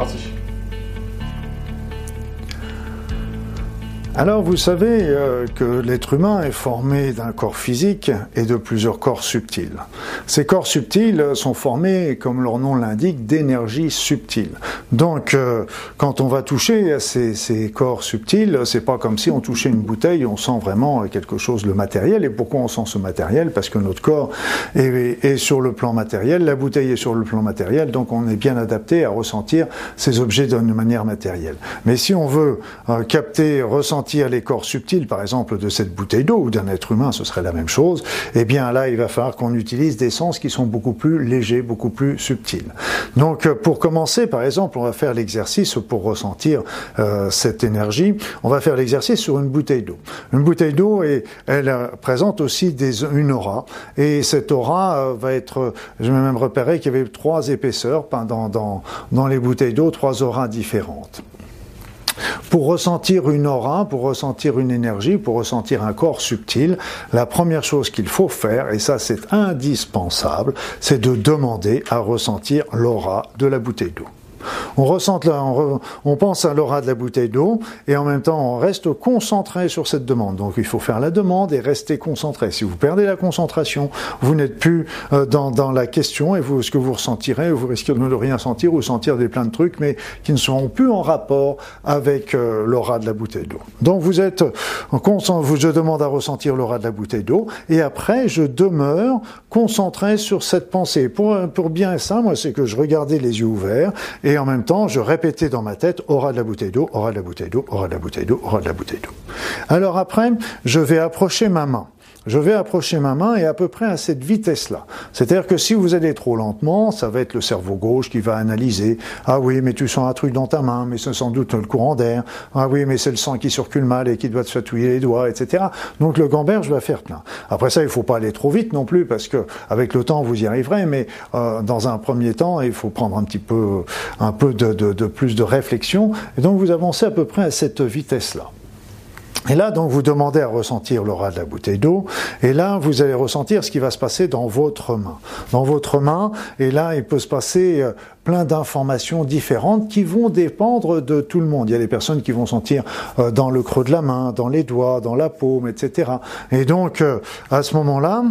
was ich. Alors vous savez euh, que l'être humain est formé d'un corps physique et de plusieurs corps subtils. Ces corps subtils sont formés, comme leur nom l'indique, d'énergie subtile. Donc euh, quand on va toucher à ces, ces corps subtils, c'est pas comme si on touchait une bouteille, on sent vraiment quelque chose, le matériel. Et pourquoi on sent ce matériel? Parce que notre corps est, est sur le plan matériel, la bouteille est sur le plan matériel, donc on est bien adapté à ressentir ces objets d'une manière matérielle. Mais si on veut euh, capter, ressentir les corps subtils, par exemple, de cette bouteille d'eau ou d'un être humain, ce serait la même chose, eh bien là, il va falloir qu'on utilise des sens qui sont beaucoup plus légers, beaucoup plus subtils. Donc, euh, pour commencer, par exemple, on va faire l'exercice pour ressentir euh, cette énergie. On va faire l'exercice sur une bouteille d'eau. Une bouteille d'eau, et elle euh, présente aussi des, une aura. Et cette aura va être, je vais même repérer qu'il y avait trois épaisseurs dans, dans, dans les bouteilles d'eau, trois auras différentes. Pour ressentir une aura, pour ressentir une énergie, pour ressentir un corps subtil, la première chose qu'il faut faire, et ça c'est indispensable, c'est de demander à ressentir l'aura de la bouteille d'eau. On ressent, on, pense à l'aura de la bouteille d'eau et en même temps on reste concentré sur cette demande. Donc il faut faire la demande et rester concentré. Si vous perdez la concentration, vous n'êtes plus euh, dans, la question et vous, ce que vous ressentirez, vous risquez de ne rien sentir ou sentir des plein de trucs, mais qui ne seront plus en rapport avec euh, l'aura de la bouteille d'eau. Donc vous êtes vous, je demande à ressentir l'aura de la bouteille d'eau et après je demeure concentré sur cette pensée. Pour, pour bien ça, moi c'est que je regardais les yeux ouverts et en même temps, je répétais dans ma tête aura de la bouteille d'eau, aura de la bouteille d'eau, aura de la bouteille d'eau, aura de la bouteille d'eau. Alors après, je vais approcher ma main je vais approcher ma main et à peu près à cette vitesse-là. C'est-à-dire que si vous allez trop lentement, ça va être le cerveau gauche qui va analyser. Ah oui, mais tu sens un truc dans ta main, mais c'est sans doute le courant d'air. Ah oui, mais c'est le sang qui circule mal et qui doit te fatouiller les doigts, etc. Donc le gamberge va faire plein. Après ça, il faut pas aller trop vite non plus parce que avec le temps vous y arriverez, mais euh, dans un premier temps, il faut prendre un petit peu, un peu de, de plus de réflexion. Et donc vous avancez à peu près à cette vitesse-là. Et là, donc, vous demandez à ressentir l'aura de la bouteille d'eau, et là, vous allez ressentir ce qui va se passer dans votre main. Dans votre main, et là, il peut se passer euh, plein d'informations différentes qui vont dépendre de tout le monde. Il y a des personnes qui vont sentir euh, dans le creux de la main, dans les doigts, dans la paume, etc. Et donc, euh, à ce moment-là,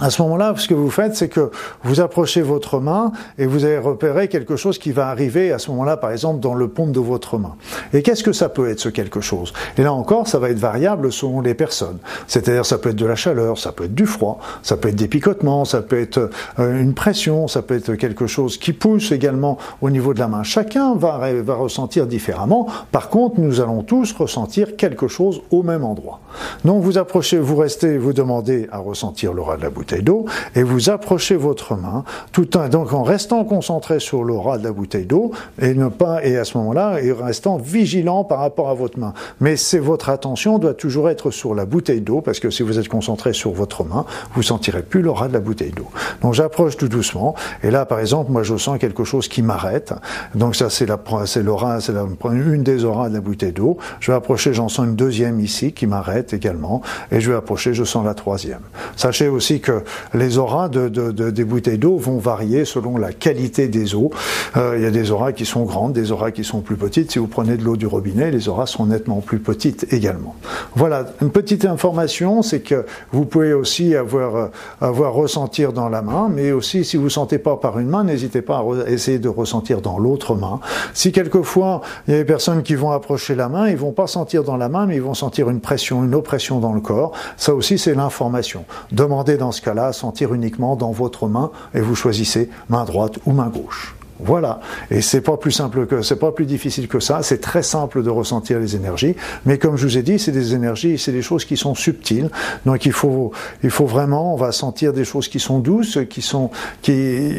à ce moment-là, ce que vous faites, c'est que vous approchez votre main et vous allez repérer quelque chose qui va arriver à ce moment-là, par exemple, dans le paume de votre main. Et qu'est-ce que ça peut être, ce quelque chose? Et là encore, ça va être variable selon les personnes. C'est-à-dire, ça peut être de la chaleur, ça peut être du froid, ça peut être des picotements, ça peut être euh, une pression, ça peut être quelque chose qui pousse également au niveau de la main. Chacun va, ressentir différemment. Par contre, nous allons tous ressentir quelque chose au même endroit. Donc, vous approchez, vous restez, vous demandez à ressentir l'aura de la d'eau et vous approchez votre main, tout donc en restant concentré sur l'aura de la bouteille d'eau et ne pas et à ce moment-là et restant vigilant par rapport à votre main. Mais c'est votre attention doit toujours être sur la bouteille d'eau parce que si vous êtes concentré sur votre main, vous sentirez plus l'aura de la bouteille d'eau. Donc j'approche tout doucement et là par exemple moi je sens quelque chose qui m'arrête. Donc ça c'est la c'est l'aura c'est une des auras de la bouteille d'eau. Je vais approcher j'en sens une deuxième ici qui m'arrête également et je vais approcher je sens la troisième. Sachez aussi que les auras de, des bouteilles d'eau vont varier selon la qualité des eaux. Euh, il y a des auras qui sont grandes, des auras qui sont plus petites. Si vous prenez de l'eau du robinet, les auras sont nettement plus petites également. Voilà, une petite information, c'est que vous pouvez aussi avoir, euh, avoir ressentir dans la main, mais aussi si vous sentez pas par une main, n'hésitez pas à essayer de ressentir dans l'autre main. Si quelquefois il y a des personnes qui vont approcher la main, ils vont pas sentir dans la main, mais ils vont sentir une pression, une oppression dans le corps. Ça aussi, c'est l'information. Demandez dans ce cas-là sentir uniquement dans votre main et vous choisissez main droite ou main gauche. Voilà. Et c'est pas plus simple que, c'est pas plus difficile que ça. C'est très simple de ressentir les énergies. Mais comme je vous ai dit, c'est des énergies, c'est des choses qui sont subtiles. Donc il faut, il faut vraiment, on va sentir des choses qui sont douces, qui sont, qui,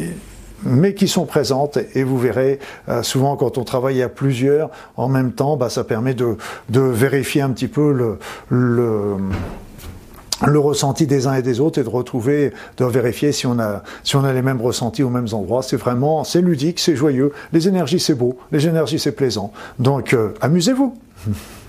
mais qui sont présentes et vous verrez euh, souvent quand on travaille à plusieurs en même temps, bah, ça permet de, vérifier un petit peu le le ressenti des uns et des autres et de retrouver, de vérifier si on a, si on a les mêmes ressentis aux mêmes endroits. C'est vraiment, c'est ludique, c'est joyeux. Les énergies, c'est beau. Les énergies, c'est plaisant. Donc, euh, amusez-vous.